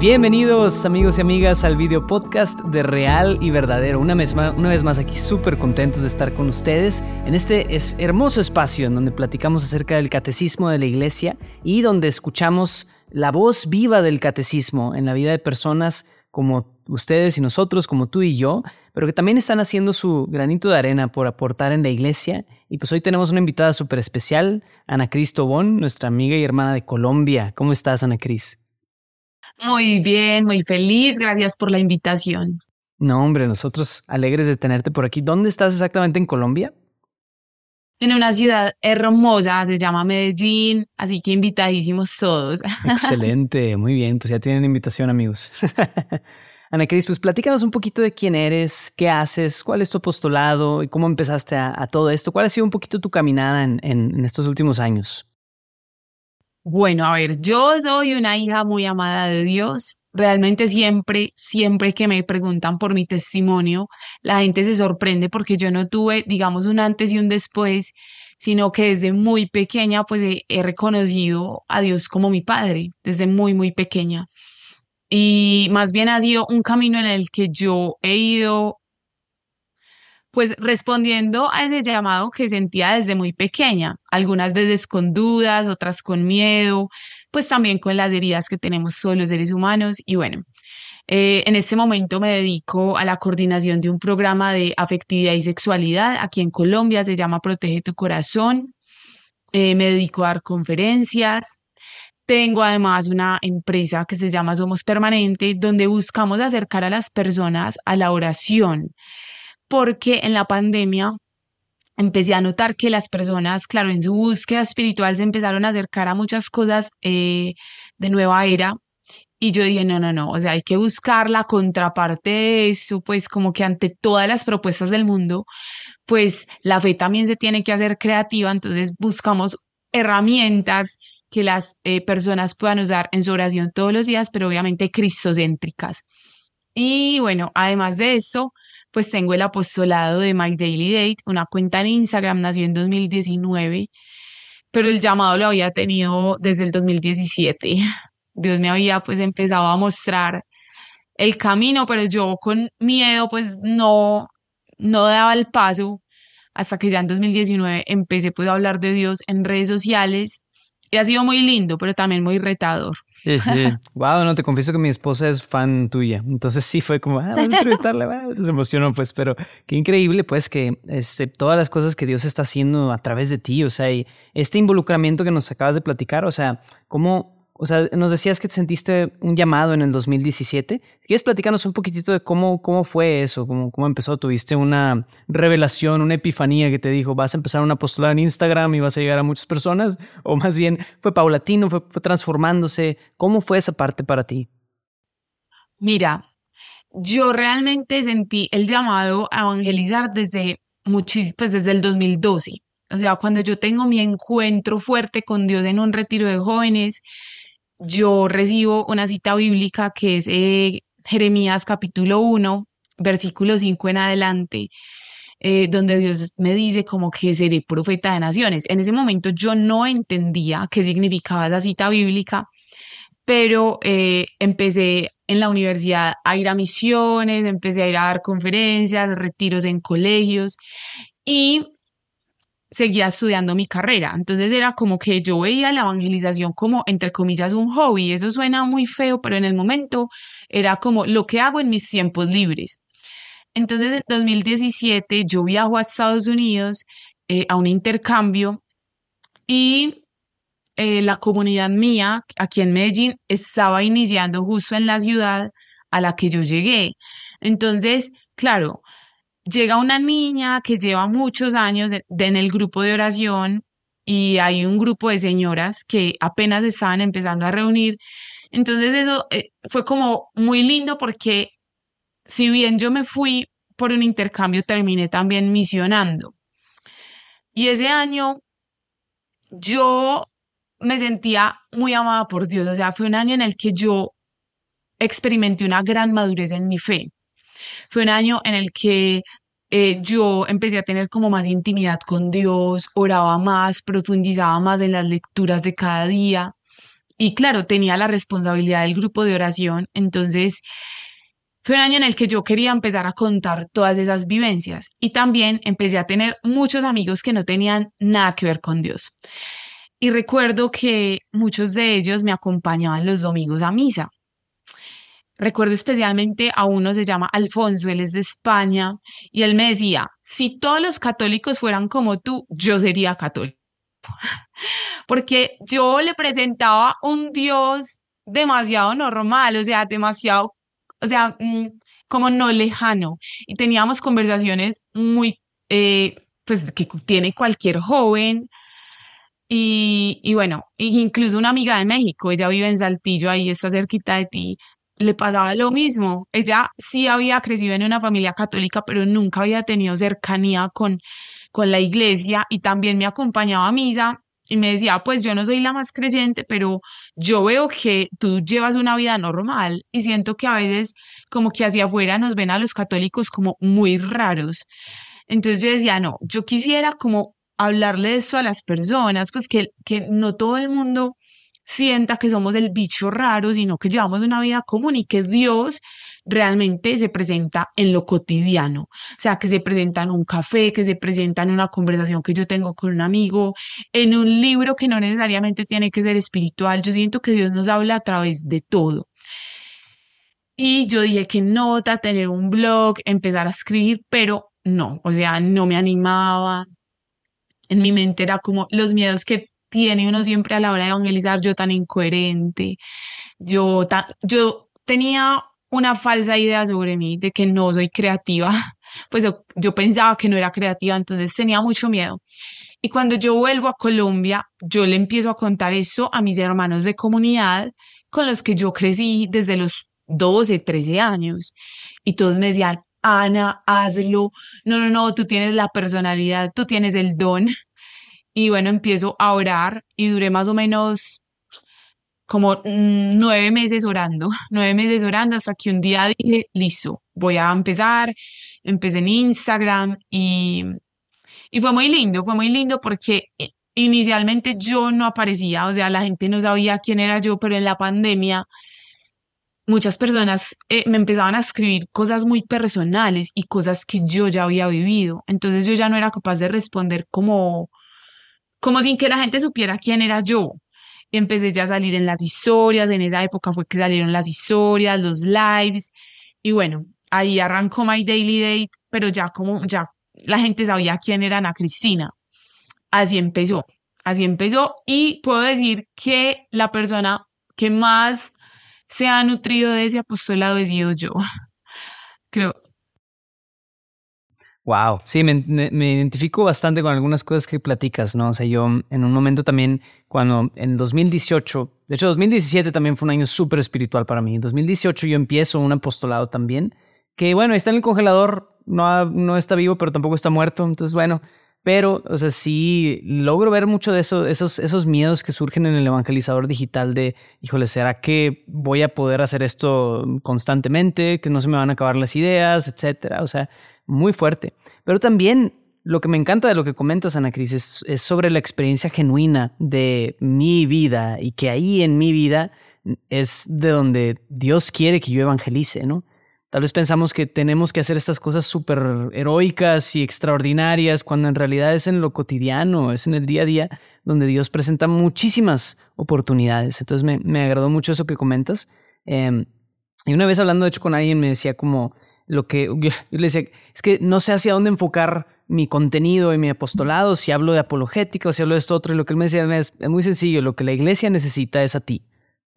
Bienvenidos amigos y amigas al video podcast de Real y Verdadero. Una vez más, una vez más aquí súper contentos de estar con ustedes en este hermoso espacio en donde platicamos acerca del catecismo de la iglesia y donde escuchamos la voz viva del catecismo en la vida de personas como ustedes y nosotros, como tú y yo, pero que también están haciendo su granito de arena por aportar en la iglesia. Y pues hoy tenemos una invitada súper especial, Ana Cris Tobón, nuestra amiga y hermana de Colombia. ¿Cómo estás, Ana Cris? Muy bien, muy feliz. Gracias por la invitación. No, hombre, nosotros alegres de tenerte por aquí. ¿Dónde estás exactamente en Colombia? En una ciudad hermosa, se llama Medellín, así que invitadísimos todos. Excelente, muy bien, pues ya tienen invitación amigos. Ana Cris, pues platícanos un poquito de quién eres, qué haces, cuál es tu apostolado y cómo empezaste a, todo esto. ¿Cuál ha sido un poquito tu caminada en estos últimos años? Bueno, a ver, yo soy una hija muy amada de Dios. Realmente siempre, siempre que me preguntan por mi testimonio, la gente se sorprende porque yo no tuve, digamos, un antes y un después, sino que desde muy pequeña, pues he, reconocido a Dios como mi padre, desde muy, muy pequeña. Y más bien ha sido un camino en el que yo he ido pues respondiendo a ese llamado que sentía desde muy pequeña, algunas veces con dudas, otras con miedo, pues también con las heridas que tenemos todos los seres humanos. Y bueno, eh, en este momento me dedico a la coordinación de un programa de afectividad y sexualidad aquí en Colombia, se llama Protege tu Corazón. Eh, me dedico a dar conferencias. Tengo además una empresa que se llama Somos Permanente, donde buscamos acercar a las personas a la oración porque en la pandemia empecé a notar que las personas, claro, en su búsqueda espiritual se empezaron a acercar a muchas cosas eh, de nueva era. Y yo dije, no, no, no, o sea, hay que buscar la contraparte de eso, pues como que ante todas las propuestas del mundo, pues la fe también se tiene que hacer creativa, entonces buscamos herramientas que las eh, personas puedan usar en su oración todos los días, pero obviamente cristocéntricas. Y bueno, además de eso, pues tengo el apostolado de My Daily Date, una cuenta en Instagram, nació en 2019, pero el llamado lo había tenido desde el 2017. Dios me había pues empezado a mostrar el camino, pero yo con miedo pues no, no daba el paso hasta que ya en 2019 empecé pues a hablar de Dios en redes sociales y ha sido muy lindo, pero también muy retador. Sí, sí. wow, no, te confieso que mi esposa es fan tuya. Entonces sí fue como, ah, vamos a entrevistarla. se emocionó, pues, pero qué increíble, pues, que este, todas las cosas que Dios está haciendo a través de ti, o sea, y este involucramiento que nos acabas de platicar, o sea, cómo o sea, nos decías que te sentiste un llamado en el 2017. Si quieres platicarnos un poquitito de cómo, cómo fue eso, cómo, cómo empezó. ¿Tuviste una revelación, una epifanía que te dijo, vas a empezar una apostolado en Instagram y vas a llegar a muchas personas? ¿O más bien fue paulatino, fue, fue transformándose? ¿Cómo fue esa parte para ti? Mira, yo realmente sentí el llamado a evangelizar desde, pues desde el 2012. O sea, cuando yo tengo mi encuentro fuerte con Dios en un retiro de jóvenes, yo recibo una cita bíblica que es eh, Jeremías capítulo 1, versículo 5 en adelante, eh, donde Dios me dice como que seré profeta de naciones. En ese momento yo no entendía qué significaba esa cita bíblica, pero eh, empecé en la universidad a ir a misiones, empecé a ir a dar conferencias, retiros en colegios y seguía estudiando mi carrera. Entonces era como que yo veía la evangelización como, entre comillas, un hobby. Eso suena muy feo, pero en el momento era como lo que hago en mis tiempos libres. Entonces en 2017 yo viajo a Estados Unidos eh, a un intercambio y eh, la comunidad mía aquí en Medellín estaba iniciando justo en la ciudad a la que yo llegué. Entonces, claro, llega una niña que lleva muchos años en el grupo de oración y hay un grupo de señoras que apenas estaban empezando a reunir. Entonces eso eh, fue como muy lindo porque si bien yo me fui por un intercambio, terminé también misionando. Y ese año yo me sentía muy amada por Dios, o sea, fue un año en el que yo experimenté una gran madurez en mi fe. Fue un año en el que eh, yo empecé a tener como más intimidad con Dios, oraba más, profundizaba más en las lecturas de cada día. y claro, tenía la responsabilidad del grupo de oración, entonces fue un año en el que yo quería empezar a contar todas esas vivencias y también empecé a tener muchos amigos que no tenían nada que ver con Dios. Y recuerdo que muchos de ellos me acompañaban los domingos a misa. Recuerdo especialmente a uno, se llama Alfonso, él es de España, y él me decía, si todos los católicos fueran como tú, yo sería católico. Porque yo le presentaba un Dios demasiado normal, o sea, demasiado, o sea, mm, como no lejano. Y teníamos conversaciones muy, eh, pues, que tiene cualquier joven. Y, y bueno, incluso una amiga de México, ella vive en Saltillo, ahí está cerquita de ti, le pasaba lo mismo. Ella sí había crecido en una familia católica, pero nunca había tenido cercanía con, con la iglesia y también me acompañaba a misa y me decía, pues yo no soy la más creyente, pero yo veo que tú llevas una vida normal y siento que a veces como que hacia afuera nos ven a los católicos como muy raros. Entonces yo decía, no, yo quisiera como hablarle esto a las personas, pues que, que no todo el mundo sienta que somos el bicho raro, sino que llevamos una vida común y que Dios realmente se presenta en lo cotidiano, o sea, que se presenta en un café, que se presenta en una conversación que yo tengo con un amigo, en un libro que no necesariamente tiene que ser espiritual. Yo siento que Dios nos habla a través de todo. Y yo dije que nota, tener un blog, empezar a escribir, pero no, o sea, no me animaba. En mi mente era como los miedos que tiene uno siempre a la hora de evangelizar, yo tan incoherente, yo, yo tenía una falsa idea sobre mí de que no soy creativa, pues yo, pensaba que no era creativa, entonces tenía mucho miedo. Y cuando yo vuelvo a Colombia, yo le empiezo a contar eso a mis hermanos de comunidad con los que yo crecí desde los 12, 13 años. Y todos me decían, Ana, hazlo. No, no, no, tú tienes la personalidad, tú tienes el don. Y bueno, empiezo a orar y duré más o menos como mm, nueve meses orando, nueve meses orando hasta que un día dije, listo, voy a empezar. Empecé en Instagram y, y fue muy lindo, fue muy lindo porque eh, inicialmente yo no aparecía, o sea, la gente no sabía quién era yo, pero en la pandemia muchas personas eh, me empezaban a escribir cosas muy personales y cosas que yo ya había vivido. Entonces yo ya no era capaz de responder como, como sin que la gente supiera quién era yo empecé ya a salir en las historias, en esa época fue que salieron las historias, los lives, y bueno, ahí arrancó My Daily Date, pero ya como ya la gente sabía quién era Ana Cristina. Así empezó, así empezó, y puedo decir que la persona que más se ha nutrido de ese apostolado he sido yo. Creo, Wow, sí, me, me, identifico bastante con algunas cosas que platicas, ¿no? O sea, yo en un momento también, cuando en 2018, de hecho 2017 también fue un año súper espiritual para mí. En 2018 yo empiezo un apostolado también, que bueno, está en el congelador, no, no está vivo, pero tampoco está muerto. Entonces, bueno, pero, o sea, sí logro ver mucho de eso, esos, esos miedos que surgen en el evangelizador digital de, híjole, ¿será que voy a poder hacer esto constantemente? Que no se me van a acabar las ideas, etcétera. O sea, muy fuerte. Pero también lo que me encanta de lo que comentas, Ana Cris, es sobre la experiencia genuina de mi vida y que ahí en mi vida es de donde Dios quiere que yo evangelice, ¿no? Tal vez pensamos que tenemos que hacer estas cosas súper heroicas y extraordinarias, cuando en realidad es en lo cotidiano, es en el día a día donde Dios presenta muchísimas oportunidades. Entonces me, me agradó mucho eso que comentas. Em, y una vez hablando de hecho con alguien me decía como lo que yo, le decía, es que no sé hacia dónde enfocar mi contenido y mi apostolado, si hablo de apologética o si hablo de esto otro. Y lo que él me decía es, es muy sencillo, lo que la iglesia necesita es a ti.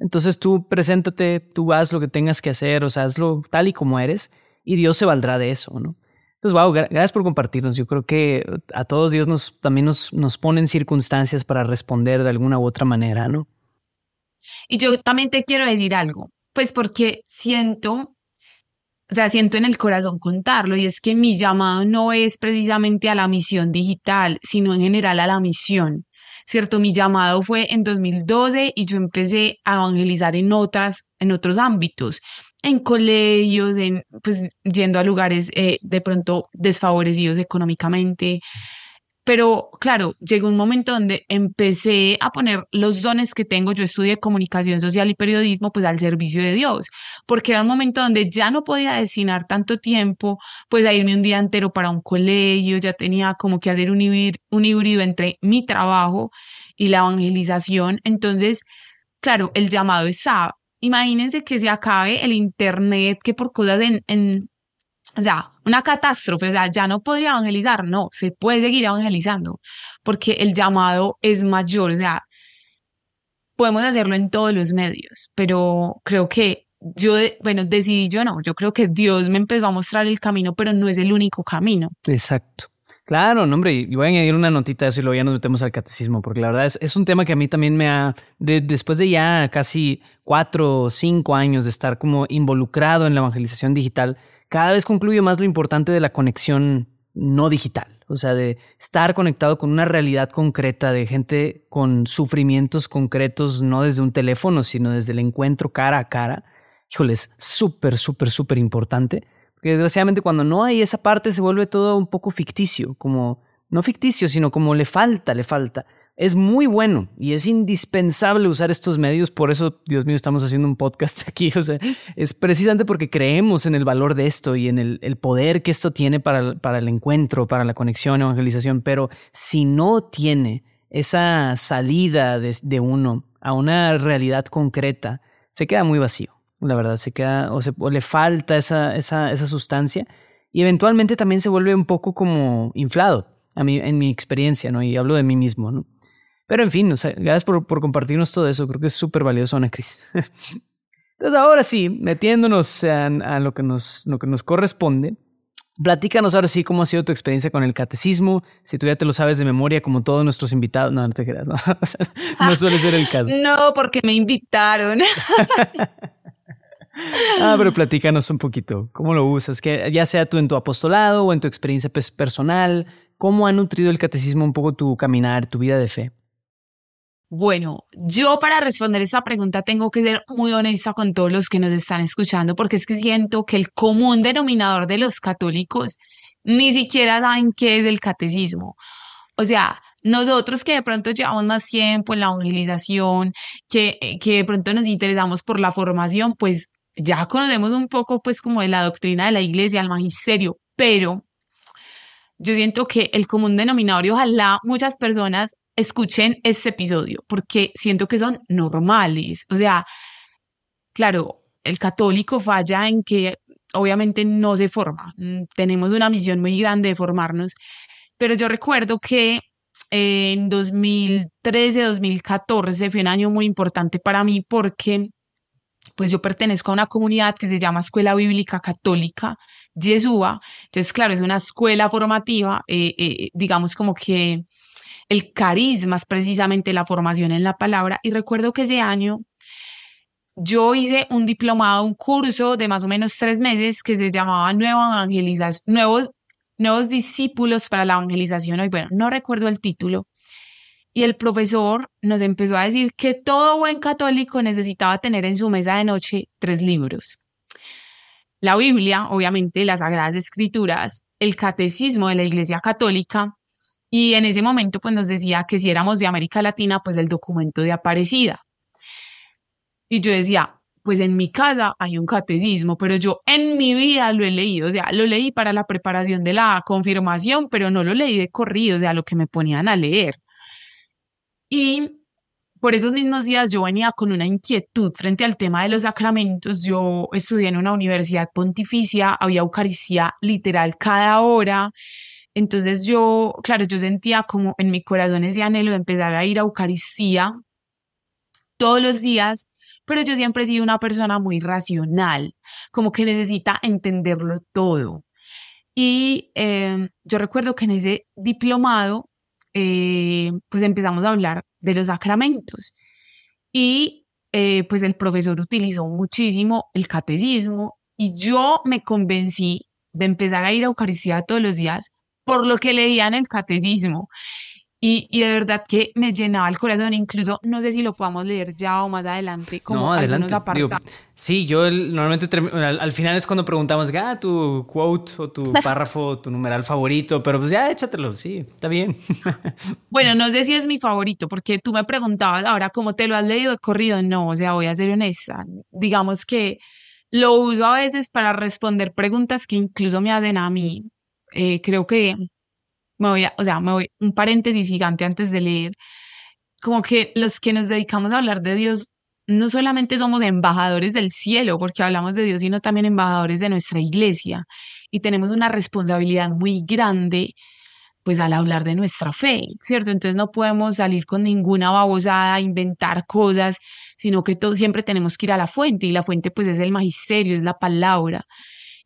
Entonces tú preséntate, tú haz lo que tengas que hacer, o sea, hazlo tal y como eres y Dios se valdrá de eso, ¿no? Entonces, wow, gracias por compartirnos. Yo creo que a todos Dios nos, también nos, nos pone en circunstancias para responder de alguna u otra manera, ¿no? Y yo también te quiero decir algo, pues porque siento, o sea, siento en el corazón contarlo, y es que mi llamado no es precisamente a la misión digital, sino en general a la misión. ¿Cierto? Mi llamado fue en 2012 y yo empecé a evangelizar en otras, en otros ámbitos, en colegios, en, pues yendo a lugares eh, de pronto desfavorecidos económicamente, pero claro, llegó un momento donde empecé a poner los dones que tengo. Yo estudié comunicación social y periodismo, pues al servicio de Dios, porque era un momento donde ya no podía destinar tanto tiempo, pues a irme un día entero para un colegio, ya tenía como que hacer un, híbrido entre mi trabajo y la evangelización. Entonces, claro, el llamado es Imagínense que se acabe el Internet, que por cosas en, en o sea, una catástrofe, o sea, ya no podría evangelizar, no, se puede seguir evangelizando, porque el llamado es mayor, o sea, podemos hacerlo en todos los medios, pero creo que yo, bueno, decidí yo no, yo creo que Dios me empezó a mostrar el camino, pero no es el único camino. Exacto. Claro, no, hombre, y voy a añadir una notita de eso y luego ya nos metemos al catecismo, porque la verdad es, es un tema que a mí también me ha, después de ya casi cuatro o cinco años de estar como involucrado en la evangelización digital, cada vez concluyo más lo importante de la conexión no digital, o sea, de estar conectado con una realidad concreta de gente con sufrimientos concretos, no desde un teléfono, sino desde el encuentro cara a cara. Híjole, es súper, súper, súper importante. Porque desgraciadamente cuando no hay esa parte se vuelve todo un poco ficticio, como, no ficticio, sino como le falta, le falta es muy bueno y es indispensable usar estos medios. Por eso, Dios mío, estamos haciendo un podcast aquí. O sea, es precisamente porque creemos en el valor de esto y en el, poder que esto tiene para, el encuentro, para la conexión, evangelización. Pero si no tiene esa salida de, uno a una realidad concreta, se queda muy vacío. La verdad, se queda o, se, le falta esa, esa, esa sustancia y eventualmente también se vuelve un poco como inflado. A mí, en mi experiencia, ¿no? Y hablo de mí mismo, ¿no? Pero en fin, gracias por, compartirnos todo eso. Creo que es súper valioso, Ana Cris. Entonces, ahora sí, metiéndonos a, lo, que nos, lo que nos corresponde, platícanos ahora sí cómo ha sido tu experiencia con el catecismo, si tú ya te lo sabes de memoria como todos nuestros invitados. No, no te creas, no, no suele ser el caso. No, porque me invitaron. Ah, pero platícanos un poquito, ¿cómo lo usas? Que ya sea tú en tu apostolado o en tu experiencia personal, ¿cómo ha nutrido el catecismo un poco tu caminar, tu vida de fe? Bueno, yo para responder esa pregunta tengo que ser muy honesta con todos los que nos están escuchando, porque es que siento que el común denominador de los católicos ni siquiera saben qué es el catecismo. O sea, nosotros que de pronto llevamos más tiempo en la evangelización, que, que de pronto nos interesamos por la formación, pues ya conocemos un poco pues como de la doctrina de la iglesia, el magisterio, pero yo siento que el común denominador y ojalá muchas personas escuchen este episodio porque siento que son normales. O sea, claro, el católico falla en que obviamente no se forma. Mm, tenemos una misión muy grande de formarnos, pero yo recuerdo que en 2013, 2014 fue un año muy importante para mí porque pues yo pertenezco a una comunidad que se llama Escuela Bíblica Católica Yeshua. Entonces, claro, es una escuela formativa, eh, eh, digamos como que el carisma es precisamente la formación en la palabra. Y recuerdo que ese año yo hice un diplomado, un curso de más o menos tres meses que se llamaba Nueva nuevos, nuevos discípulos para la evangelización. Hoy, bueno, no recuerdo el título. Y el profesor nos empezó a decir que todo buen católico necesitaba tener en su mesa de noche tres libros. La Biblia, obviamente, las Sagradas Escrituras, el Catecismo de la Iglesia Católica y en ese momento pues nos decía que si éramos de América Latina, pues el documento de Aparecida. Y yo decía, pues en mi casa hay un catecismo, pero yo en mi vida lo he leído, o sea, lo leí para la preparación de la confirmación, pero no lo leí de corrido, o sea, lo que me ponían a leer. Y por esos mismos días yo venía con una inquietud frente al tema de los sacramentos. Yo estudié en una universidad pontificia, había Eucaristía literal cada hora. Entonces yo, claro, yo sentía como en mi corazón ese anhelo de empezar a ir a Eucaristía todos los días, pero yo siempre he sido una persona muy racional, como que necesita entenderlo todo. Y em, yo recuerdo que en ese diplomado, eh, pues empezamos a hablar de los sacramentos. Y eh, pues el profesor utilizó muchísimo el catecismo y yo me convencí de empezar a ir a Eucaristía todos los días por lo que leía en el catecismo. Y, y, de verdad que me llenaba el corazón, incluso no sé si lo podamos leer ya o más adelante. Como no, adelante. sí, yo normalmente al, final es cuando preguntamos, ah, tu quote o tu párrafo, tu numeral favorito, pero pues ya échatelo, sí, está bien. bueno, no sé si es mi favorito, porque tú me preguntabas ahora cómo te lo has leído de corrido. No, o sea, voy a ser honesta. Digamos que lo uso a veces para responder preguntas que incluso me hacen a mí. Eh, creo que me voy a, o sea, me voy un paréntesis gigante antes de leer, como que los que nos dedicamos a hablar de Dios no solamente somos embajadores del cielo, porque hablamos de Dios, sino también embajadores de nuestra iglesia. Y tenemos una responsabilidad muy grande, pues al hablar de nuestra fe, ¿cierto? Entonces no podemos salir con ninguna babosada, inventar cosas, sino que todo, siempre tenemos que ir a la fuente, y la fuente pues es el magisterio, es la palabra.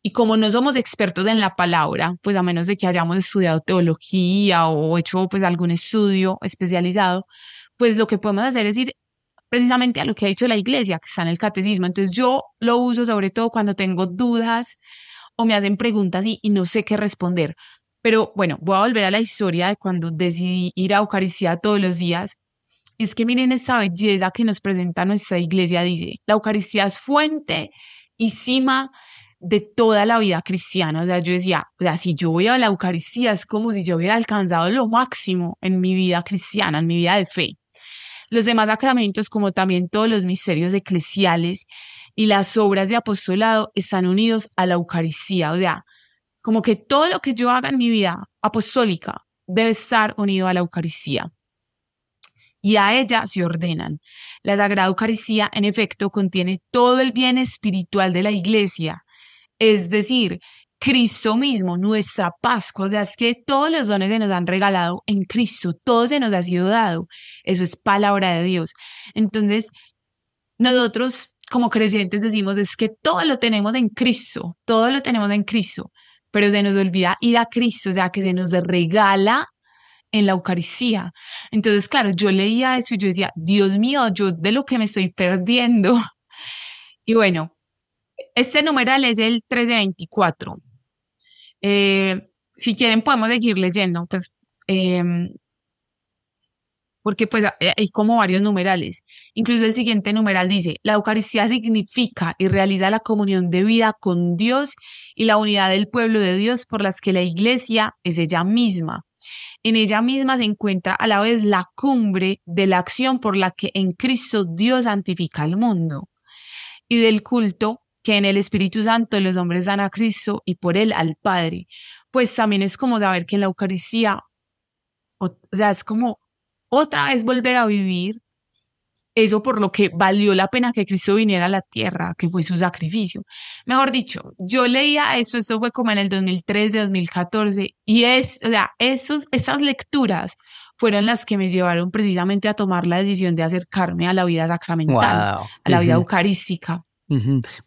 Y como no somos expertos en la palabra, pues a menos de que hayamos estudiado teología o hecho pues algún estudio especializado, pues lo que podemos hacer es ir precisamente a lo que ha dicho la iglesia, que está en el catecismo. Entonces yo lo uso sobre todo cuando tengo dudas o me hacen preguntas y, y no sé qué responder. Pero bueno, voy a volver a la historia de cuando decidí ir a Eucaristía todos los días. Es que miren esta belleza que nos presenta nuestra iglesia. Dice, la Eucaristía es fuente y cima de toda la vida cristiana. O sea, yo decía, o sea, si yo voy a la Eucaristía es como si yo hubiera alcanzado lo máximo en mi vida cristiana, en mi vida de fe. Los demás sacramentos, como también todos los misterios eclesiales y las obras de apostolado, están unidos a la Eucaristía. O sea, como que todo lo que yo haga en mi vida apostólica debe estar unido a la Eucaristía. Y a ella se ordenan. La Sagrada Eucaristía, en efecto, contiene todo el bien espiritual de la Iglesia, es decir, Cristo mismo, nuestra Pascua, o sea, es que todos los dones se nos han regalado en Cristo, todo se nos ha sido dado. Eso es palabra de Dios. Entonces, nosotros como creyentes decimos es que todo lo tenemos en Cristo, todo lo tenemos en Cristo, pero se nos olvida ir a Cristo, o sea, que se nos regala en la Eucaristía. Entonces, claro, yo leía eso y yo decía, Dios mío, yo de lo que me estoy perdiendo. Y bueno, este numeral es el 1324. Eh, si quieren podemos seguir leyendo, pues, em, porque pues hay como varios numerales. Incluso el siguiente numeral dice, la Eucaristía significa y realiza la comunión de vida con Dios y la unidad del pueblo de Dios por las que la iglesia es ella misma. En ella misma se encuentra a la vez la cumbre de la acción por la que en Cristo Dios santifica al mundo y del culto que en el Espíritu Santo los hombres dan a Cristo y por él al Padre. Pues también es como saber que en la Eucaristía, o, sea, es como otra vez volver a vivir eso por lo que valió la pena que Cristo viniera a la tierra, que fue su sacrificio. Mejor dicho, yo leía esto, esto fue como en el 2013, 2014, y es, o sea, esos, esas lecturas fueron las que me llevaron precisamente a tomar la decisión de acercarme a la vida sacramental, a la vida eucarística.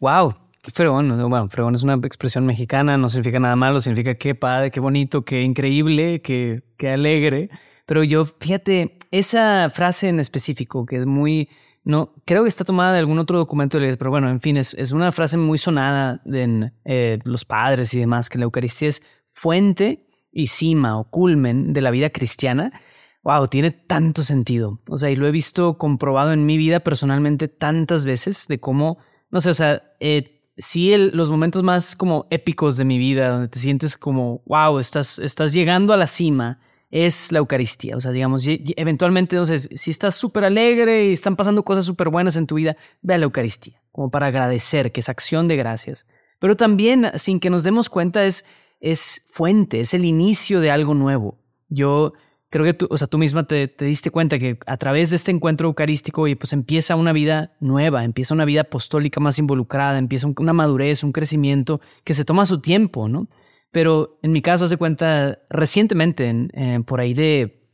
Wow, qué fregón. Bueno, fregón es una expresión mexicana, no significa nada malo, significa qué padre, qué bonito, qué increíble, qué, qué alegre. Pero yo, fíjate, esa frase en específico, que es muy, no, creo que está tomada de algún otro documento de pero bueno, en fin, es, es una frase muy sonada en eh, los padres y demás, que la Eucaristía es fuente y cima o culmen de la vida cristiana. Wow, tiene tanto sentido. O sea, y lo he visto comprobado en mi vida personalmente tantas veces de cómo no sé, o sea, eh, sí los momentos más como épicos de mi vida, donde te sientes como, wow, estás, estás llegando a la cima, es la Eucaristía. O sea, digamos, eventualmente, no sé, si estás súper alegre y están pasando cosas súper buenas en tu vida, ve a la Eucaristía, como para agradecer, que es acción de gracias. Pero también, sin que nos demos cuenta, es, es fuente, es el inicio de algo nuevo. Yo creo que tú, o sea, tú misma te, diste cuenta que a través de este encuentro eucarístico y pues empieza una vida nueva, empieza una vida apostólica más involucrada, empieza una madurez, un crecimiento que se toma su tiempo, ¿no? Pero en mi caso, hace cuenta, recientemente, por ahí de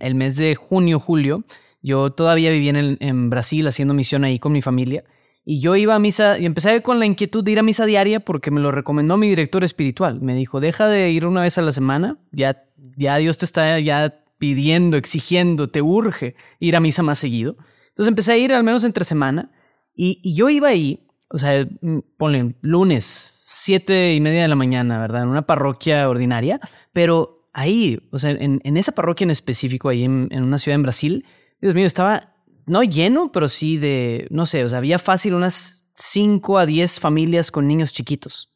el mes de junio, julio, yo todavía vivía en Brasil haciendo misión ahí con mi familia. Y yo iba a misa y empecé con la inquietud de ir a misa diaria porque me lo recomendó mi director espiritual. Me dijo, deja de ir una vez a la semana, ya ya Dios te está ya pidiendo, exigiendo, te urge ir a misa más seguido. Entonces empecé a ir al menos entre semana y, yo iba ahí, o sea, mm, ponle lunes, siete y media de la mañana, ¿verdad? En una parroquia ordinaria, pero ahí, o sea, en, esa parroquia en específico, ahí en, en, una ciudad en Brasil, Dios mío, estaba no lleno, pero sí de, no sé, o sea, había fácil unas 5 a 10 familias con niños chiquitos.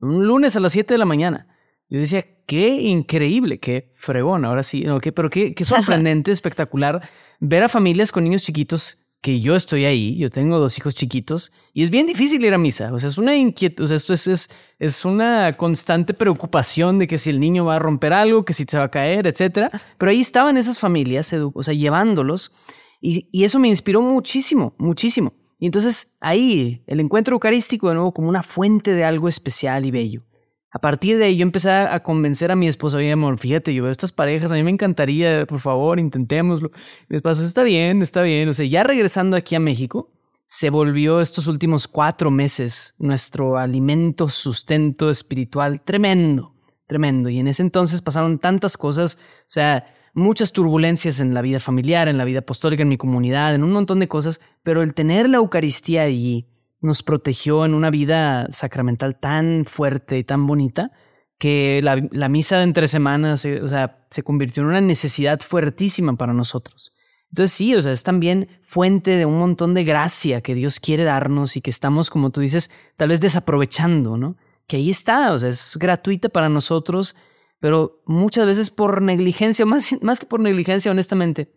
Un lunes a las 7 de la mañana. Yo decía, qué increíble, qué fregón, ahora sí, no, pero qué, qué sorprendente, espectacular ver a familias con niños chiquitos que yo estoy ahí, yo tengo dos hijos chiquitos y es bien difícil ir a misa, o sea, es una inquietud, o sea, esto es, es, es, una constante preocupación de que si el niño va a romper algo, que si se va a caer, etcétera, pero ahí estaban esas familias, o sea, llevándolos y, eso me inspiró muchísimo, muchísimo. Y entonces ahí el encuentro eucarístico de nuevo como una fuente de algo especial y bello. A partir de ahí yo empecé a convencer a mi esposa, oye amor, fíjate, yo veo estas parejas, a mí me encantaría, por favor, intentémoslo. Mi esposa, está bien, está bien. O sea, ya regresando aquí a México, se volvió estos últimos cuatro meses nuestro alimento, sustento espiritual tremendo, tremendo. Y en ese entonces pasaron tantas cosas, o sea, muchas turbulencias en la vida familiar, en la vida apostólica, en mi comunidad, en un montón de cosas, pero el tener la Eucaristía allí nos protegió en una vida sacramental tan fuerte y tan bonita que la, misa de entre semanas o sea, se convirtió en una necesidad fuertísima para nosotros. Entonces sí, o sea, es también fuente de un montón de gracia que Dios quiere darnos y que estamos, como tú dices, tal vez desaprovechando, ¿no? Que ahí está, o sea, es gratuita para nosotros pero muchas veces por negligencia, más, más que por negligencia, honestamente,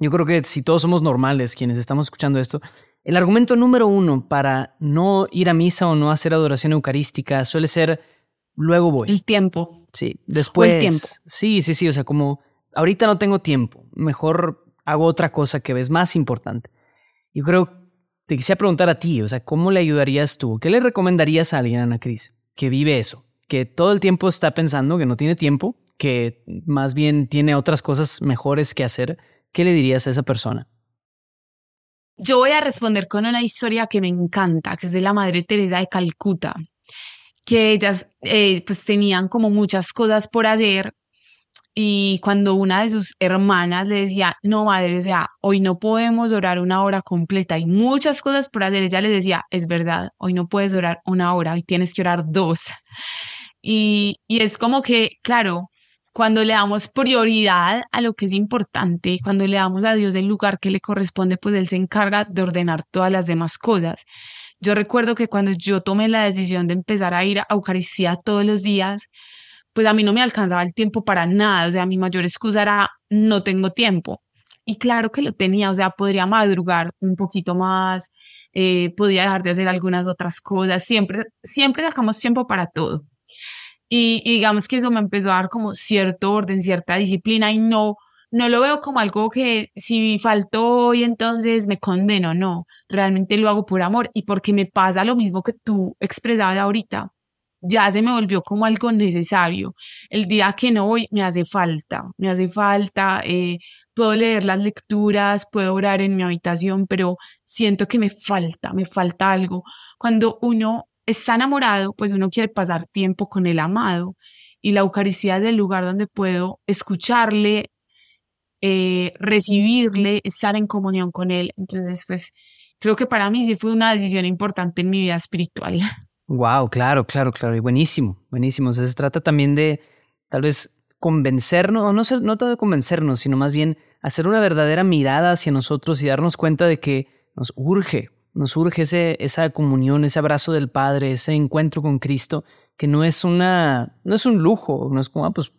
yo creo que si todos somos normales quienes estamos escuchando esto, el argumento número uno para no ir a misa o no hacer adoración eucarística suele ser luego voy. El tiempo. Sí, después. el tiempo. Sí, sí, sí, o sea, como ahorita no tengo tiempo, mejor hago otra cosa que ves más importante. Yo creo, te quisiera preguntar a ti, o sea, ¿cómo le ayudarías tú? ¿Qué le recomendarías a alguien, Ana Cris, que vive eso? Que todo el tiempo está pensando que no tiene tiempo, que más bien tiene otras cosas mejores que hacer, ¿qué le dirías a esa persona? Yo voy a responder con una historia que me encanta, que es de la Madre Teresa de Calcuta, que ellas eh, pues tenían como muchas cosas por hacer y cuando una de sus hermanas le decía, no madre, o sea, hoy no podemos orar una hora completa, hay muchas cosas por hacer, ella le decía, es verdad, hoy no puedes orar una hora, hoy tienes que orar dos. Y, es como que, claro, cuando le damos prioridad a lo que es importante, cuando le damos a Dios el lugar que le corresponde, pues Él se encarga de ordenar todas las demás cosas. Yo recuerdo que cuando yo tomé la decisión de empezar a ir a Eucaristía todos los días, pues a mí no me alcanzaba el tiempo para nada, o sea, mi mayor excusa era no tengo tiempo. Y claro que lo tenía, o sea, podría madrugar un poquito más, eh, podía dejar de hacer algunas otras cosas, siempre, siempre dejamos tiempo para todo. Y, digamos que eso me empezó a dar como cierto orden, cierta disciplina y no, no lo veo como algo que si faltó y entonces me condeno, no, realmente lo hago por amor y porque me pasa lo mismo que tú expresabas ahorita, ya se me volvió como algo necesario. El día que no voy me hace falta, me hace falta, eh, puedo leer las lecturas, puedo orar en mi habitación, pero siento que me falta, me falta algo. Cuando uno está enamorado, pues uno quiere pasar tiempo con el amado y la Eucaristía es el lugar donde puedo escucharle, eh, recibirle, estar en comunión con él. Entonces, pues creo que para mí sí fue una decisión importante en mi vida espiritual. Wow, claro, claro, claro, y buenísimo, buenísimo. O se trata también de tal vez convencernos, o no, ser, no todo de convencernos, sino más bien hacer una verdadera mirada hacia nosotros y darnos cuenta de que nos urge, nos surge ese, esa comunión, ese abrazo del Padre, ese encuentro con Cristo, que no es una, no es un lujo, no es como, ah, pues,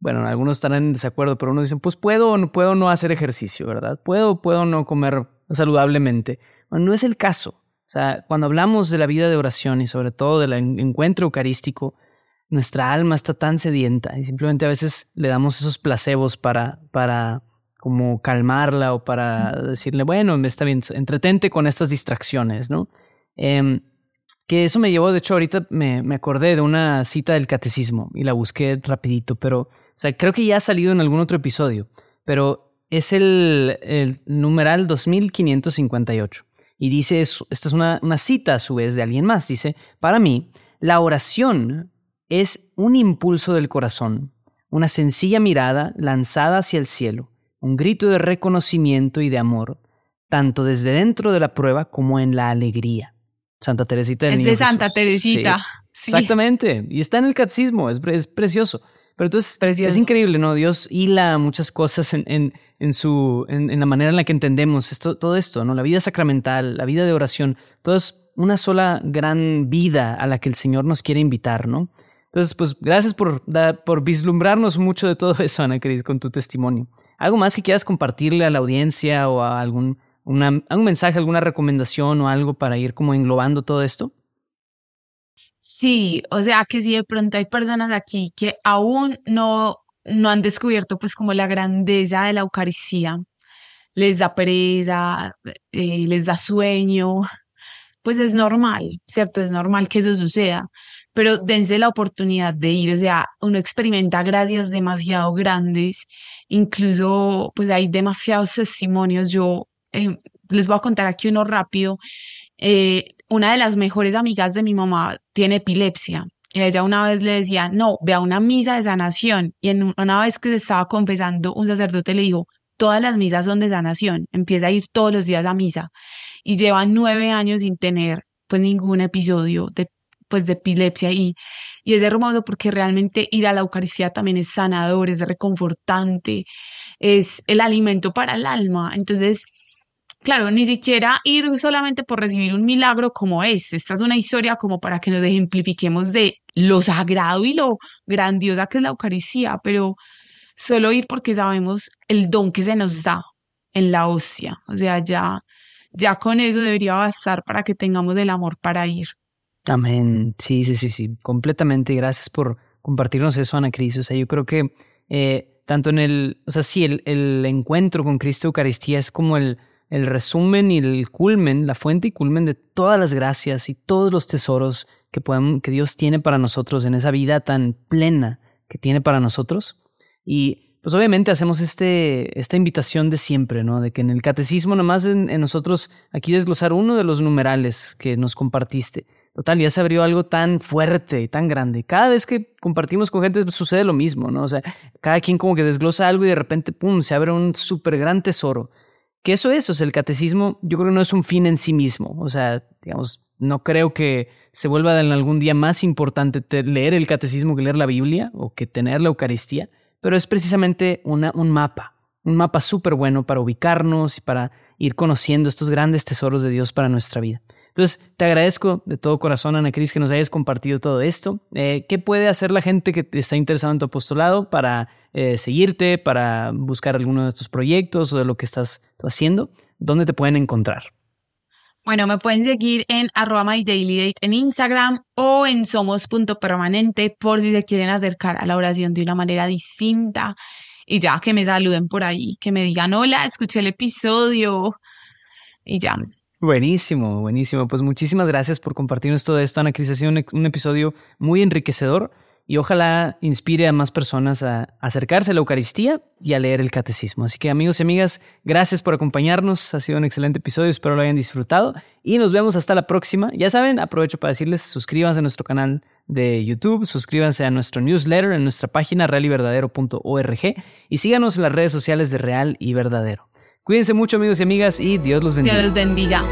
bueno, algunos estarán en desacuerdo, pero uno dicen, pues puedo o no puedo no hacer ejercicio, ¿verdad? Puedo puedo no comer saludablemente. No es el caso. O sea, cuando hablamos de la vida de oración y sobre todo del encuentro eucarístico, nuestra alma está tan sedienta y simplemente a veces le damos esos placebos para, para como calmarla o para decirle, bueno, está bien, entretente con estas distracciones, ¿no? Em, que eso me llevó, de hecho, ahorita me, me, acordé de una cita del catecismo y la busqué rapidito, pero, o sea, creo que ya ha salido en algún otro episodio, pero es el, el numeral 2558 y dice, esta es una, una cita a su vez de alguien más, dice, para mí, la oración es un impulso del corazón, una sencilla mirada lanzada hacia el cielo un grito de reconocimiento y de amor, tanto desde dentro de la prueba como en la alegría. Santa Teresita del Es de Santa Teresita. Exactamente. Y está en el catecismo, es, es, precioso. Pero entonces es increíble, ¿no? Dios hila muchas cosas en, en, en su, en, en, la manera en la que entendemos esto, todo esto, ¿no? La vida sacramental, la vida de oración, todo es una sola gran vida a la que el Señor nos quiere invitar, ¿no? Entonces, pues gracias por, por vislumbrarnos mucho de todo eso, Ana Cris, con tu testimonio. ¿Algo más que quieras compartirle a la audiencia o a algún, una, mensaje, alguna recomendación o algo para ir como englobando todo esto? Sí, o sea que si de pronto hay personas aquí que aún no, no han descubierto pues como la grandeza de la Eucaristía, les da pereza, eh, les da sueño, pues es normal, ¿cierto? Es normal que eso suceda, pero dense la oportunidad de ir, o sea, uno experimenta gracias demasiado grandes, incluso pues hay demasiados testimonios, yo eh, les voy a contar aquí uno rápido. Eh, una de las mejores amigas de mi mamá tiene epilepsia. Ella una vez le decía, no, ve a una misa de sanación. Y en una vez que se estaba confesando, un sacerdote le dijo, todas las misas son de sanación, empieza a ir todos los días a misa. Y lleva nueve años sin tener pues ningún episodio de, pues, de epilepsia. Y, y es hermoso porque realmente ir a la Eucaristía también es sanador, es reconfortante, es el alimento para el alma. Entonces, claro, ni siquiera ir solamente por recibir un milagro como este. Esta es una historia como para que nos ejemplifiquemos de lo sagrado y lo grandiosa que es la Eucaristía, pero solo ir porque sabemos el don que se nos da en la hostia. O sea, ya, ya con eso debería bastar para que tengamos el amor para ir. Amén. Sí, sí, sí, sí, completamente. Gracias por compartirnos eso, Ana Cris. O sea, yo creo que eh, tanto en el, o sea, sí, el, el encuentro con Cristo Eucaristía es como el, el resumen y el culmen, la fuente y culmen de todas las gracias y todos los tesoros que, podemos, que Dios tiene para nosotros en esa vida tan plena que tiene para nosotros. Y pues obviamente hacemos este, esta invitación de siempre, ¿no? De que en el catecismo, nomás en, en, nosotros aquí desglosar uno de los numerales que nos compartiste. Total, ya se abrió algo tan fuerte y tan grande. Cada vez que compartimos con gente pues, sucede lo mismo, ¿no? O sea, cada quien como que desglosa algo y de repente, ¡pum!, se abre un súper gran tesoro que eso es, o sea, el catecismo yo creo que no es un fin en sí mismo, o sea, digamos, no creo que se vuelva en algún día más importante leer el catecismo que leer la Biblia o que tener la Eucaristía, pero es precisamente un mapa, un mapa súper bueno para ubicarnos y para ir conociendo estos grandes tesoros de Dios para nuestra vida. Entonces, te agradezco de todo corazón, Ana Cris, que nos hayas compartido todo esto. Eh, ¿Qué puede hacer la gente que está interesada en tu apostolado para eh, seguirte, para buscar alguno de tus proyectos o de lo que estás haciendo? ¿Dónde te pueden encontrar? Bueno, me pueden seguir en arroba mydailyDate en Instagram o en somos.permanente por si se quieren acercar a la oración de una manera distinta. Y ya que me saluden por ahí, que me digan, hola, escuché el episodio. Y ya, Buenísimo, buenísimo. Pues muchísimas gracias por compartirnos todo esto, Ana Cris. Ha sido un, episodio muy enriquecedor y ojalá inspire a más personas a acercarse a la Eucaristía y a leer el Catecismo. Así que amigos y amigas, gracias por acompañarnos. Ha sido un excelente episodio, espero lo hayan disfrutado y nos vemos hasta la próxima. Ya saben, aprovecho para decirles, suscríbanse a nuestro canal de YouTube, suscríbanse a nuestro newsletter en nuestra página realyverdadero.org y síganos en las redes sociales de Real y Verdadero. Cuídense mucho amigos y amigas y Dios los bendiga. Dios los bendiga.